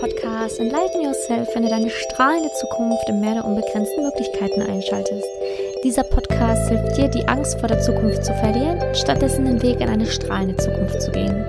Podcast Enlighten Yourself, wenn du deine strahlende Zukunft im Meer der unbegrenzten Möglichkeiten einschaltest. Dieser Podcast hilft dir, die Angst vor der Zukunft zu verlieren, stattdessen den Weg in eine strahlende Zukunft zu gehen.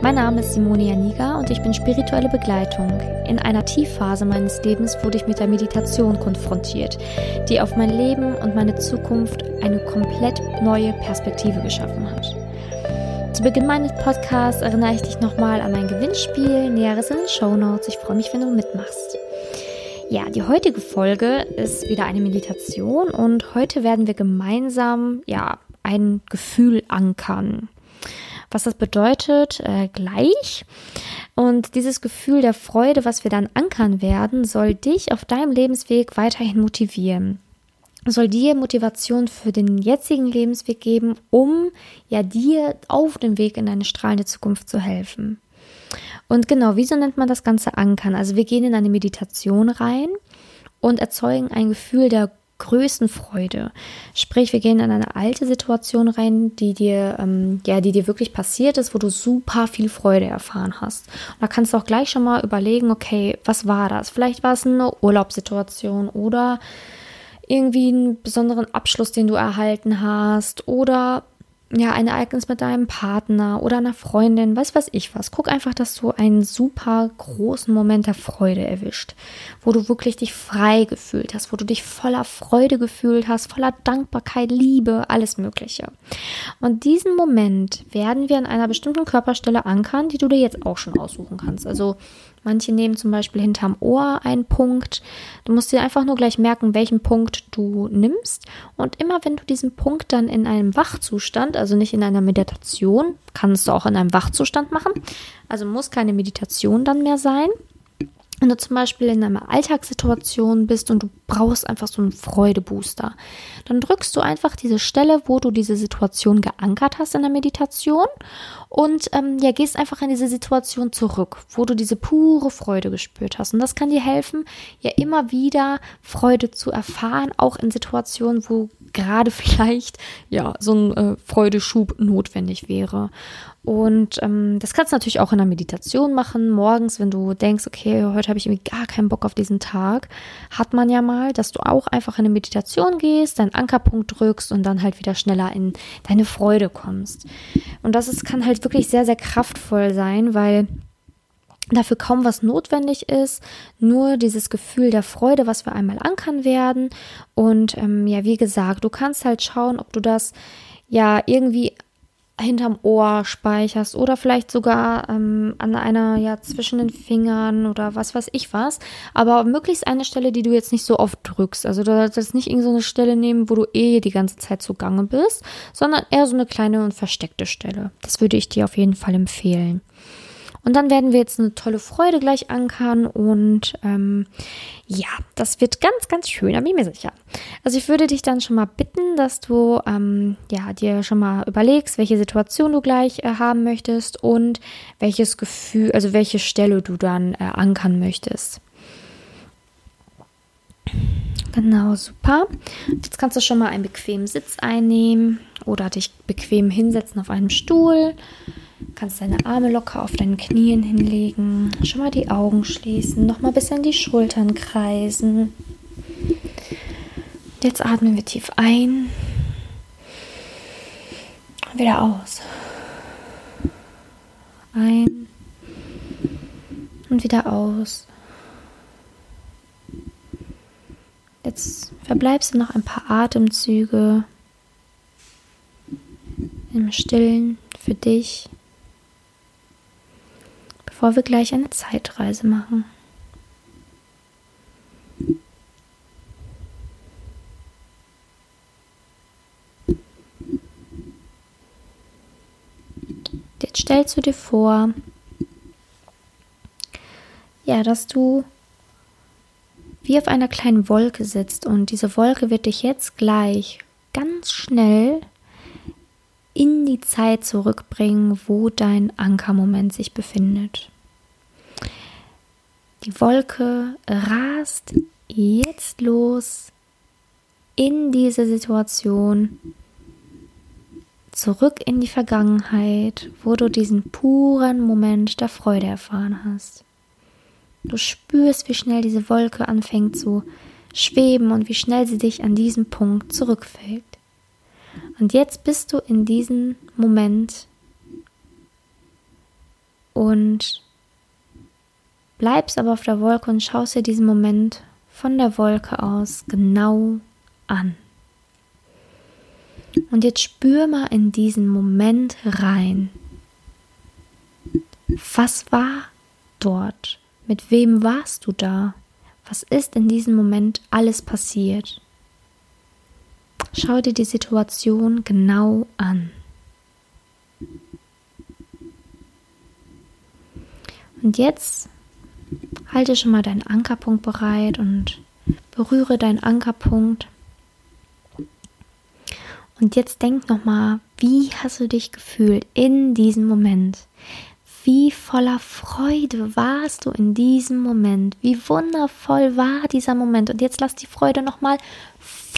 Mein Name ist Simone Janiga und ich bin spirituelle Begleitung. In einer Tiefphase meines Lebens wurde ich mit der Meditation konfrontiert, die auf mein Leben und meine Zukunft eine komplett neue Perspektive geschaffen hat. Zu Beginn meines Podcasts erinnere ich dich nochmal an mein Gewinnspiel. Näheres in den Show Notes. Ich freue mich, wenn du mitmachst. Ja, die heutige Folge ist wieder eine Meditation und heute werden wir gemeinsam ja ein Gefühl ankern. Was das bedeutet, äh, gleich. Und dieses Gefühl der Freude, was wir dann ankern werden, soll dich auf deinem Lebensweg weiterhin motivieren soll dir Motivation für den jetzigen Lebensweg geben, um ja dir auf dem Weg in deine strahlende Zukunft zu helfen. Und genau, wieso nennt man das Ganze Ankern? Also wir gehen in eine Meditation rein und erzeugen ein Gefühl der größten Freude. Sprich, wir gehen in eine alte Situation rein, die dir, ähm, ja, die dir wirklich passiert ist, wo du super viel Freude erfahren hast. Und da kannst du auch gleich schon mal überlegen, okay, was war das? Vielleicht war es eine Urlaubssituation oder irgendwie einen besonderen Abschluss, den du erhalten hast oder ja, ein Ereignis mit deinem Partner oder einer Freundin, weiß was ich was. Guck einfach, dass du einen super großen Moment der Freude erwischt, wo du wirklich dich frei gefühlt hast, wo du dich voller Freude gefühlt hast, voller Dankbarkeit, Liebe, alles Mögliche. Und diesen Moment werden wir an einer bestimmten Körperstelle ankern, die du dir jetzt auch schon aussuchen kannst. Also Manche nehmen zum Beispiel hinterm Ohr einen Punkt. Du musst dir einfach nur gleich merken, welchen Punkt du nimmst. Und immer wenn du diesen Punkt dann in einem Wachzustand, also nicht in einer Meditation, kannst du auch in einem Wachzustand machen. Also muss keine Meditation dann mehr sein. Wenn du zum Beispiel in einer Alltagssituation bist und du brauchst einfach so einen Freudebooster, dann drückst du einfach diese Stelle, wo du diese Situation geankert hast in der Meditation und ähm, ja, gehst einfach in diese Situation zurück, wo du diese pure Freude gespürt hast. Und das kann dir helfen, ja immer wieder Freude zu erfahren, auch in Situationen, wo gerade vielleicht ja so ein äh, Freudeschub notwendig wäre. Und ähm, das kannst du natürlich auch in der Meditation machen. Morgens, wenn du denkst, okay, heute habe ich irgendwie gar keinen Bock auf diesen Tag, hat man ja mal, dass du auch einfach in eine Meditation gehst, deinen Ankerpunkt drückst und dann halt wieder schneller in deine Freude kommst. Und das ist, kann halt wirklich sehr, sehr kraftvoll sein, weil dafür kaum was notwendig ist, nur dieses Gefühl der Freude, was wir einmal ankern werden. Und ähm, ja, wie gesagt, du kannst halt schauen, ob du das ja irgendwie hinterm Ohr speicherst oder vielleicht sogar ähm, an einer, ja, zwischen den Fingern oder was weiß ich was. Aber möglichst eine Stelle, die du jetzt nicht so oft drückst. Also du solltest nicht irgendeine so Stelle nehmen, wo du eh die ganze Zeit zugange bist, sondern eher so eine kleine und versteckte Stelle. Das würde ich dir auf jeden Fall empfehlen. Und dann werden wir jetzt eine tolle Freude gleich ankern und ähm, ja, das wird ganz, ganz schön, da bin ich mir sicher. Also ich würde dich dann schon mal bitten, dass du ähm, ja, dir schon mal überlegst, welche Situation du gleich äh, haben möchtest und welches Gefühl, also welche Stelle du dann äh, ankern möchtest. Genau, super. Jetzt kannst du schon mal einen bequemen Sitz einnehmen oder dich bequem hinsetzen auf einem Stuhl. Kannst deine Arme locker auf deinen Knien hinlegen. Schon mal die Augen schließen. Nochmal bis an die Schultern kreisen. Jetzt atmen wir tief ein. Und wieder aus. Ein. Und wieder aus. Jetzt verbleibst du noch ein paar Atemzüge im Stillen für dich bevor wir gleich eine Zeitreise machen. Jetzt stellst du dir vor, ja, dass du wie auf einer kleinen Wolke sitzt und diese Wolke wird dich jetzt gleich ganz schnell in die Zeit zurückbringen, wo dein Ankermoment sich befindet. Die Wolke rast jetzt los in diese Situation, zurück in die Vergangenheit, wo du diesen puren Moment der Freude erfahren hast. Du spürst, wie schnell diese Wolke anfängt zu schweben und wie schnell sie dich an diesem Punkt zurückfällt. Und jetzt bist du in diesem Moment und bleibst aber auf der Wolke und schaust dir diesen Moment von der Wolke aus genau an. Und jetzt spür mal in diesen Moment rein. Was war dort? Mit wem warst du da? Was ist in diesem Moment alles passiert? Schau dir die Situation genau an. Und jetzt halte schon mal deinen Ankerpunkt bereit und berühre deinen Ankerpunkt. Und jetzt denk nochmal, wie hast du dich gefühlt in diesem Moment? Wie voller Freude warst du in diesem Moment? Wie wundervoll war dieser Moment? Und jetzt lass die Freude nochmal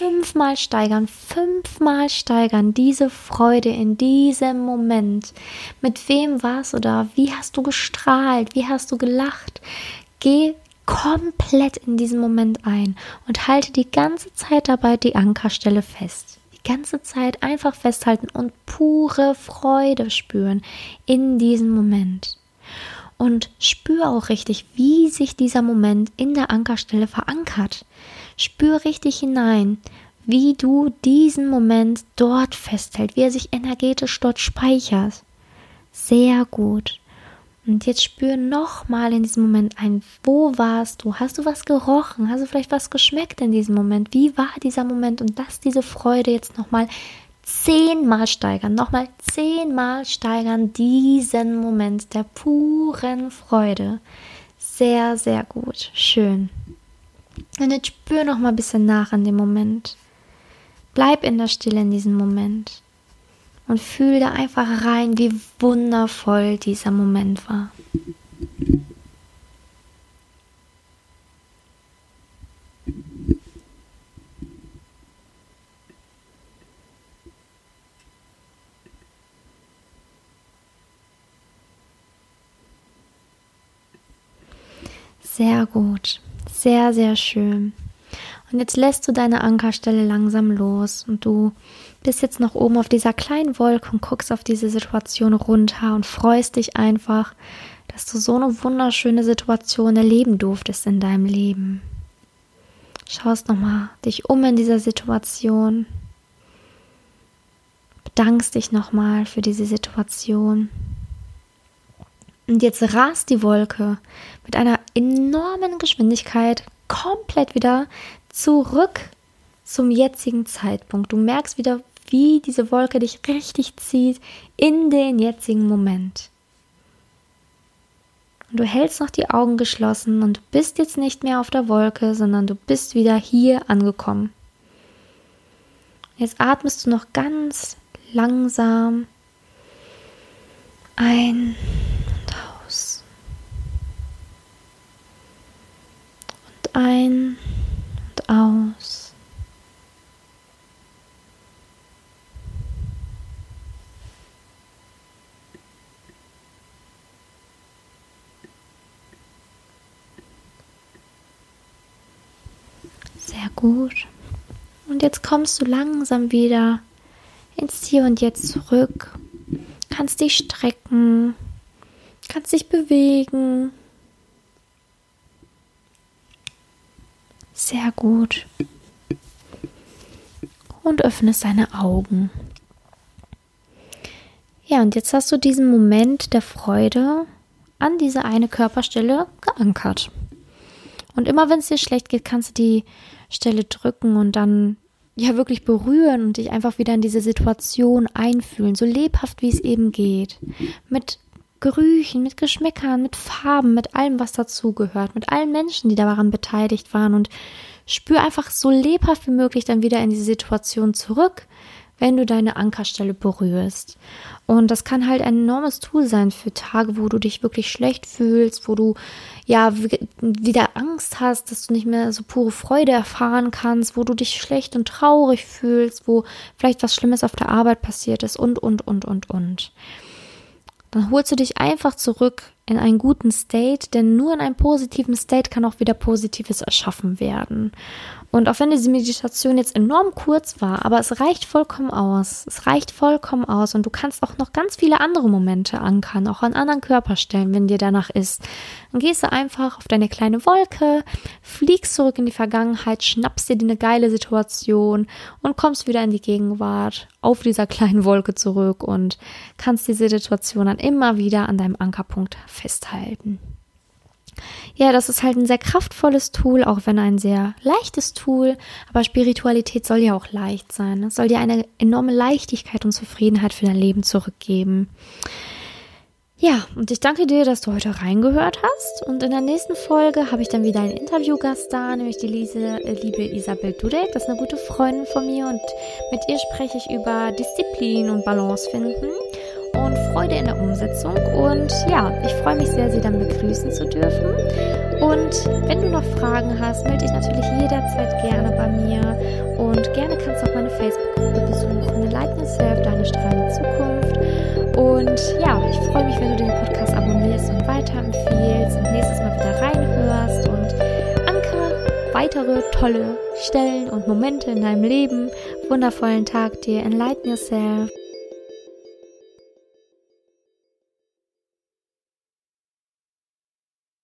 fünfmal steigern, fünfmal steigern, diese Freude in diesem Moment. Mit wem warst du da? Wie hast du gestrahlt? Wie hast du gelacht? Geh komplett in diesen Moment ein und halte die ganze Zeit dabei die Ankerstelle fest. Die ganze Zeit einfach festhalten und pure Freude spüren in diesem Moment. Und spür auch richtig, wie sich dieser Moment in der Ankerstelle verankert. Spür richtig hinein, wie du diesen Moment dort festhältst, wie er sich energetisch dort speichert. Sehr gut. Und jetzt spür nochmal in diesem Moment ein, wo warst du? Hast du was gerochen? Hast du vielleicht was geschmeckt in diesem Moment? Wie war dieser Moment? Und lass diese Freude jetzt nochmal zehnmal steigern, nochmal zehnmal steigern diesen Moment der puren Freude. Sehr, sehr gut. Schön. Und jetzt spür noch mal ein bisschen nach an dem Moment. Bleib in der Stille in diesem Moment und fühl da einfach rein, wie wundervoll dieser Moment war. Sehr gut, sehr, sehr schön. Und jetzt lässt du deine Ankerstelle langsam los und du bist jetzt noch oben auf dieser kleinen Wolke und guckst auf diese Situation runter und freust dich einfach, dass du so eine wunderschöne Situation erleben durftest in deinem Leben. Schaust nochmal dich um in dieser Situation, bedankst dich nochmal für diese Situation. Und jetzt rast die Wolke mit einer enormen Geschwindigkeit komplett wieder zurück zum jetzigen Zeitpunkt. Du merkst wieder, wie diese Wolke dich richtig zieht in den jetzigen Moment. Und du hältst noch die Augen geschlossen und bist jetzt nicht mehr auf der Wolke, sondern du bist wieder hier angekommen. Jetzt atmest du noch ganz langsam ein und aus. Und ein und aus. gut. Und jetzt kommst du langsam wieder ins Hier und Jetzt zurück. Kannst dich strecken, kannst dich bewegen. Sehr gut. Und öffnest deine Augen. Ja, und jetzt hast du diesen Moment der Freude an diese eine Körperstelle geankert. Und immer wenn es dir schlecht geht, kannst du die Stelle drücken und dann ja wirklich berühren und dich einfach wieder in diese Situation einfühlen, so lebhaft wie es eben geht. Mit Gerüchen, mit Geschmäckern, mit Farben, mit allem, was dazugehört, mit allen Menschen, die daran beteiligt waren und spür einfach so lebhaft wie möglich dann wieder in diese Situation zurück, wenn du deine Ankerstelle berührst. Und das kann halt ein enormes Tool sein für Tage, wo du dich wirklich schlecht fühlst, wo du ja wieder Angst hast, dass du nicht mehr so pure Freude erfahren kannst, wo du dich schlecht und traurig fühlst, wo vielleicht was Schlimmes auf der Arbeit passiert ist und, und, und, und, und. Dann holst du dich einfach zurück in einen guten State, denn nur in einem positiven State kann auch wieder Positives erschaffen werden. Und auch wenn diese Meditation jetzt enorm kurz war, aber es reicht vollkommen aus. Es reicht vollkommen aus und du kannst auch noch ganz viele andere Momente ankern, auch an anderen Körperstellen, wenn dir danach ist. Dann gehst du einfach auf deine kleine Wolke, fliegst zurück in die Vergangenheit, schnappst dir eine geile Situation und kommst wieder in die Gegenwart auf dieser kleinen Wolke zurück und kannst diese Situation dann immer wieder an deinem Ankerpunkt festhalten. Ja, das ist halt ein sehr kraftvolles Tool, auch wenn ein sehr leichtes Tool. Aber Spiritualität soll ja auch leicht sein. Es soll dir eine enorme Leichtigkeit und Zufriedenheit für dein Leben zurückgeben. Ja, und ich danke dir, dass du heute reingehört hast. Und in der nächsten Folge habe ich dann wieder einen Interviewgast da, nämlich die Lise, äh, liebe Isabel Dudek. Das ist eine gute Freundin von mir und mit ihr spreche ich über Disziplin und Balance finden und Freude in der Umsetzung. Und ja, ich freue mich sehr, Sie dann begrüßen zu dürfen. Und wenn du noch Fragen hast, melde dich natürlich jederzeit gerne bei mir. Und gerne kannst du auch meine Facebook-Gruppe besuchen. Light Yourself, deine strahlende Zukunft. Und ja, ich freue mich, wenn du den Podcast abonnierst und weiterempfehlst und nächstes Mal wieder reinhörst. Und Anker, weitere tolle Stellen und Momente in deinem Leben. Wundervollen Tag dir. Enlighten yourself.